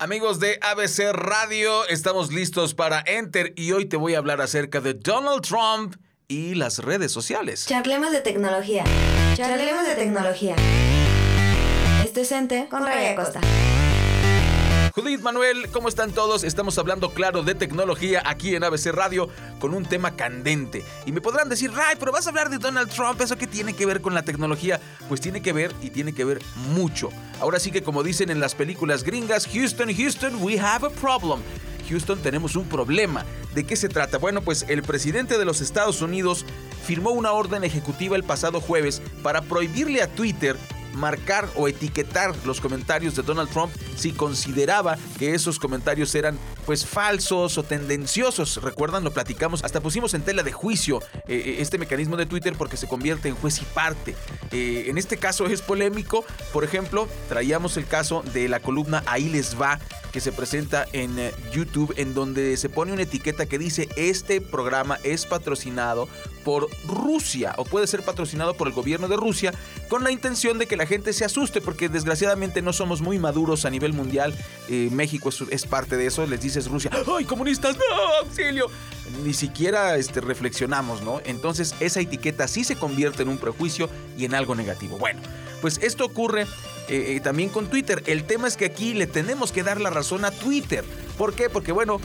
Amigos de ABC Radio, estamos listos para Enter y hoy te voy a hablar acerca de Donald Trump y las redes sociales. Charlemos de tecnología. Charlemos de tecnología. Esto es Enter con Raya Costa. Judith Manuel, ¿cómo están todos? Estamos hablando claro de tecnología aquí en ABC Radio con un tema candente. Y me podrán decir, Ray, pero vas a hablar de Donald Trump, ¿eso qué tiene que ver con la tecnología? Pues tiene que ver y tiene que ver mucho. Ahora sí que como dicen en las películas gringas, Houston, Houston, we have a problem. Houston tenemos un problema. ¿De qué se trata? Bueno, pues el presidente de los Estados Unidos firmó una orden ejecutiva el pasado jueves para prohibirle a Twitter marcar o etiquetar los comentarios de Donald Trump si consideraba que esos comentarios eran pues falsos o tendenciosos. Recuerdan, lo platicamos, hasta pusimos en tela de juicio eh, eh, este mecanismo de Twitter porque se convierte en juez y parte. Eh, en este caso es polémico, por ejemplo, traíamos el caso de la columna Ahí les va que se presenta en YouTube en donde se pone una etiqueta que dice este programa es patrocinado por Rusia o puede ser patrocinado por el gobierno de Rusia con la intención de que la gente se asuste porque desgraciadamente no somos muy maduros a nivel mundial. Eh, México es, parte de eso. Les dices Rusia, ¡ay, comunistas! ¡No, auxilio! Ni siquiera este, reflexionamos, ¿no? Entonces esa etiqueta sí se convierte en un prejuicio y en algo negativo. Bueno, pues esto ocurre eh, eh, también con Twitter. El tema es que aquí le tenemos que dar la razón a Twitter. ¿Por qué? Porque bueno,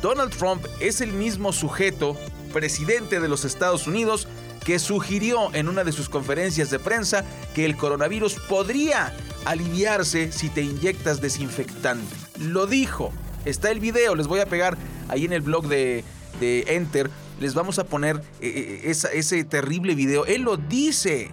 Donald Trump es el mismo sujeto, presidente de los Estados Unidos, que sugirió en una de sus conferencias de prensa que el coronavirus podría aliviarse si te inyectas desinfectante. Lo dijo. Está el video, les voy a pegar ahí en el blog de, Enter. Les vamos a poner eh, eh, ese terrible video. Él lo dice.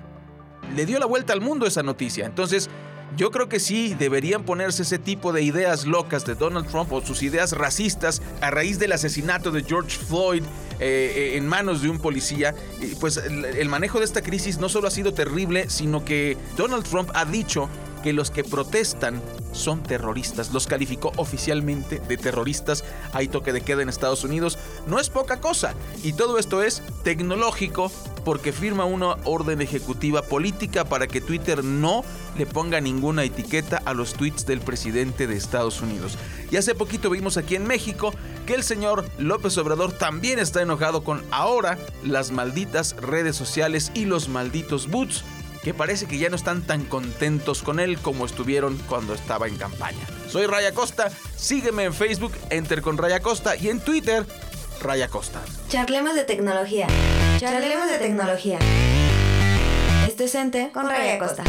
Le dio la vuelta al mundo esa noticia. Entonces, yo creo que sí deberían ponerse ese tipo de ideas locas de Donald Trump o sus ideas racistas a raíz del asesinato de George Floyd eh, en manos de un policía. Pues el manejo de esta crisis no solo ha sido terrible, sino que Donald Trump ha dicho que los que protestan son terroristas. Los calificó oficialmente de terroristas. Hay toque de queda en Estados Unidos. No es poca cosa. Y todo esto es tecnológico porque firma una orden ejecutiva política para que Twitter no le ponga ninguna etiqueta a los tweets del presidente de Estados Unidos. Y hace poquito vimos aquí en México que el señor López Obrador también está enojado con ahora las malditas redes sociales y los malditos boots que parece que ya no están tan contentos con él como estuvieron cuando estaba en campaña. Soy Raya Costa, sígueme en Facebook, Enter con Raya Costa y en Twitter, Raya Costa. Charlemos de tecnología. Charlemos de tecnología. Esto es Enter con Raya Costa.